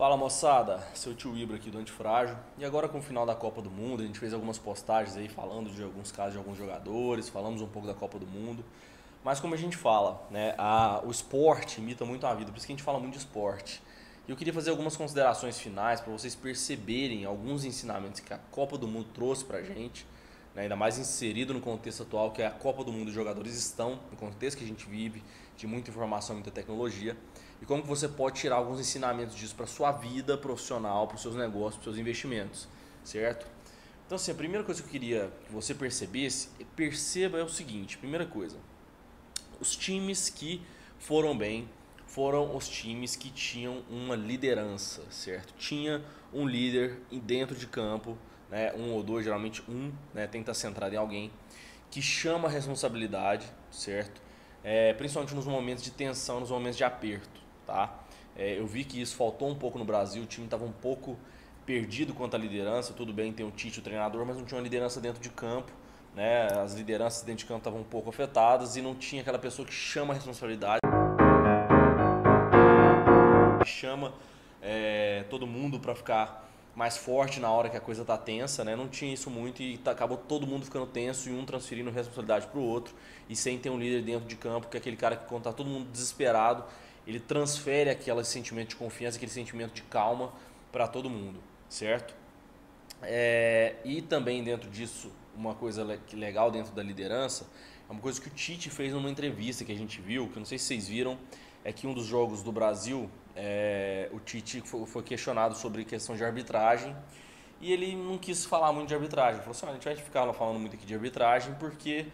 Fala moçada, seu tio Ibra aqui do Antifrágil. E agora com o final da Copa do Mundo, a gente fez algumas postagens aí falando de alguns casos de alguns jogadores, falamos um pouco da Copa do Mundo. Mas como a gente fala, né, a, o esporte imita muito a vida, por isso que a gente fala muito de esporte. E eu queria fazer algumas considerações finais para vocês perceberem alguns ensinamentos que a Copa do Mundo trouxe para a gente, né, ainda mais inserido no contexto atual que é a Copa do Mundo, os jogadores estão, no contexto que a gente vive, de muita informação, muita tecnologia, e como você pode tirar alguns ensinamentos disso para sua vida profissional, para os seus negócios, para os seus investimentos, certo? Então, assim, a primeira coisa que eu queria que você percebesse, perceba é o seguinte, primeira coisa, os times que foram bem foram os times que tinham uma liderança, certo? Tinha um líder dentro de campo, né? um ou dois, geralmente um, né? tem que estar centrado em alguém, que chama a responsabilidade, certo? É, principalmente nos momentos de tensão, nos momentos de aperto, tá? É, eu vi que isso faltou um pouco no Brasil, o time estava um pouco perdido quanto à liderança, tudo bem, tem o Tite, o treinador, mas não tinha uma liderança dentro de campo, né? As lideranças dentro de campo estavam um pouco afetadas e não tinha aquela pessoa que chama a responsabilidade chama é, todo mundo para ficar mais forte na hora que a coisa tá tensa, né? Não tinha isso muito e tá, acabou todo mundo ficando tenso e um transferindo responsabilidade para o outro e sem ter um líder dentro de campo, que é aquele cara que quando tá todo mundo desesperado, ele transfere aquele sentimento de confiança, aquele sentimento de calma para todo mundo, certo? É, e também dentro disso, uma coisa legal dentro da liderança, é uma coisa que o Tite fez numa entrevista que a gente viu, que eu não sei se vocês viram, é que um dos jogos do Brasil, é, o Tite foi questionado sobre questão de arbitragem e ele não quis falar muito de arbitragem. Falou assim: ah, a gente vai ficar falando muito aqui de arbitragem porque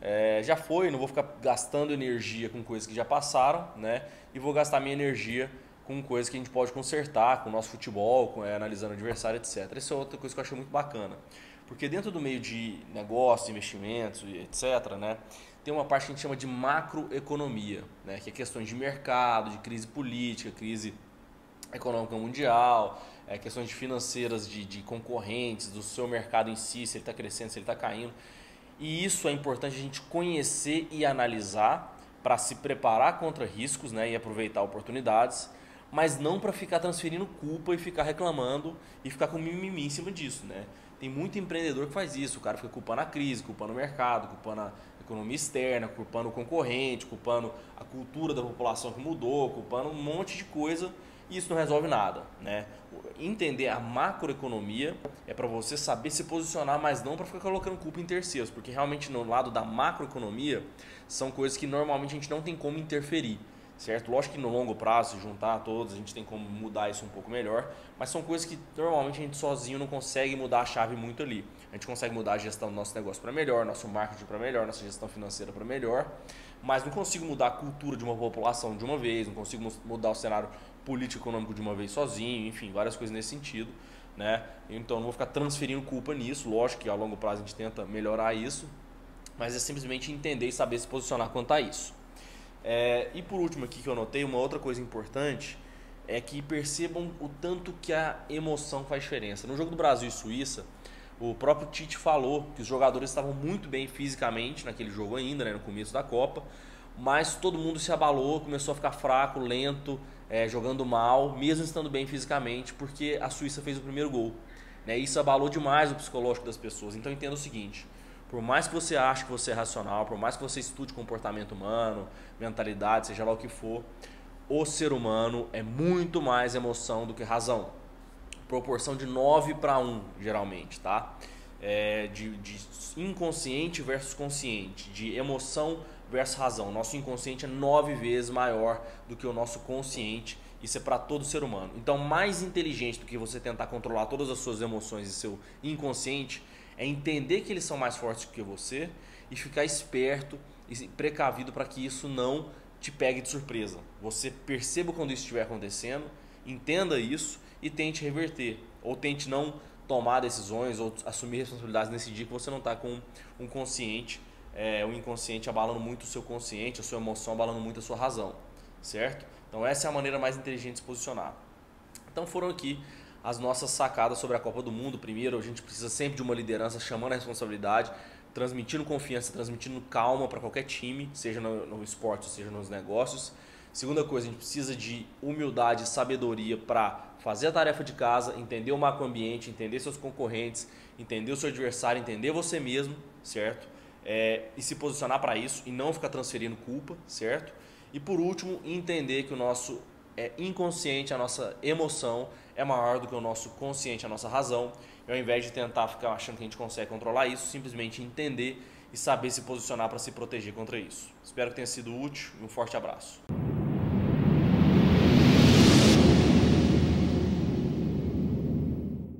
é, já foi, não vou ficar gastando energia com coisas que já passaram, né? E vou gastar minha energia com coisas que a gente pode consertar, com o nosso futebol, com, é, analisando o adversário, etc. Essa é outra coisa que eu achei muito bacana. Porque dentro do meio de negócio, investimentos, etc., né? Tem uma parte que a gente chama de macroeconomia, né, que é questões de mercado, de crise política, crise econômica mundial, é, questões financeiras de, de concorrentes, do seu mercado em si, se ele está crescendo, se ele está caindo. E isso é importante a gente conhecer e analisar para se preparar contra riscos né, e aproveitar oportunidades, mas não para ficar transferindo culpa e ficar reclamando e ficar com mimimi em cima disso. Né? Tem muito empreendedor que faz isso, o cara fica culpando a crise, culpando o mercado, culpando a economia externa, culpando o concorrente, culpando a cultura da população que mudou, culpando um monte de coisa e isso não resolve nada, né? Entender a macroeconomia é para você saber se posicionar, mas não para ficar colocando culpa em terceiros, porque realmente no lado da macroeconomia são coisas que normalmente a gente não tem como interferir certo? Lógico que no longo prazo, se juntar todos, a gente tem como mudar isso um pouco melhor, mas são coisas que normalmente a gente sozinho não consegue mudar a chave muito ali. A gente consegue mudar a gestão do nosso negócio para melhor, nosso marketing para melhor, nossa gestão financeira para melhor, mas não consigo mudar a cultura de uma população de uma vez, não consigo mudar o cenário político econômico de uma vez sozinho, enfim, várias coisas nesse sentido, né? Então não vou ficar transferindo culpa nisso, lógico que a longo prazo a gente tenta melhorar isso, mas é simplesmente entender e saber se posicionar quanto a isso. É, e por último aqui que eu notei, uma outra coisa importante é que percebam o tanto que a emoção faz diferença. No jogo do Brasil e Suíça, o próprio Tite falou que os jogadores estavam muito bem fisicamente naquele jogo ainda, né, no começo da Copa, mas todo mundo se abalou, começou a ficar fraco, lento, é, jogando mal, mesmo estando bem fisicamente, porque a Suíça fez o primeiro gol. Né? Isso abalou demais o psicológico das pessoas. Então entenda o seguinte: por mais que você ache que você é racional, por mais que você estude comportamento humano, mentalidade, seja lá o que for, o ser humano é muito mais emoção do que razão. Proporção de 9 para 1, geralmente, tá? É de, de inconsciente versus consciente, de emoção versus razão. Nosso inconsciente é nove vezes maior do que o nosso consciente. Isso é para todo ser humano. Então, mais inteligente do que você tentar controlar todas as suas emoções e seu inconsciente é entender que eles são mais fortes que você e ficar esperto e precavido para que isso não te pegue de surpresa. Você perceba quando isso estiver acontecendo, entenda isso e tente reverter. Ou tente não tomar decisões ou assumir responsabilidades nesse dia que você não está com um consciente, é, um inconsciente abalando muito o seu consciente, a sua emoção abalando muito a sua razão, certo? Então essa é a maneira mais inteligente de se posicionar. Então foram aqui as nossas sacadas sobre a Copa do Mundo. Primeiro, a gente precisa sempre de uma liderança chamando a responsabilidade, transmitindo confiança, transmitindo calma para qualquer time, seja no, no esporte, seja nos negócios. Segunda coisa, a gente precisa de humildade e sabedoria para fazer a tarefa de casa, entender o macro ambiente, entender seus concorrentes, entender o seu adversário, entender você mesmo, certo? É, e se posicionar para isso e não ficar transferindo culpa, certo? E por último, entender que o nosso é, inconsciente, a nossa emoção é maior do que o nosso consciente, a nossa razão. E ao invés de tentar ficar achando que a gente consegue controlar isso, simplesmente entender e saber se posicionar para se proteger contra isso. Espero que tenha sido útil e um forte abraço.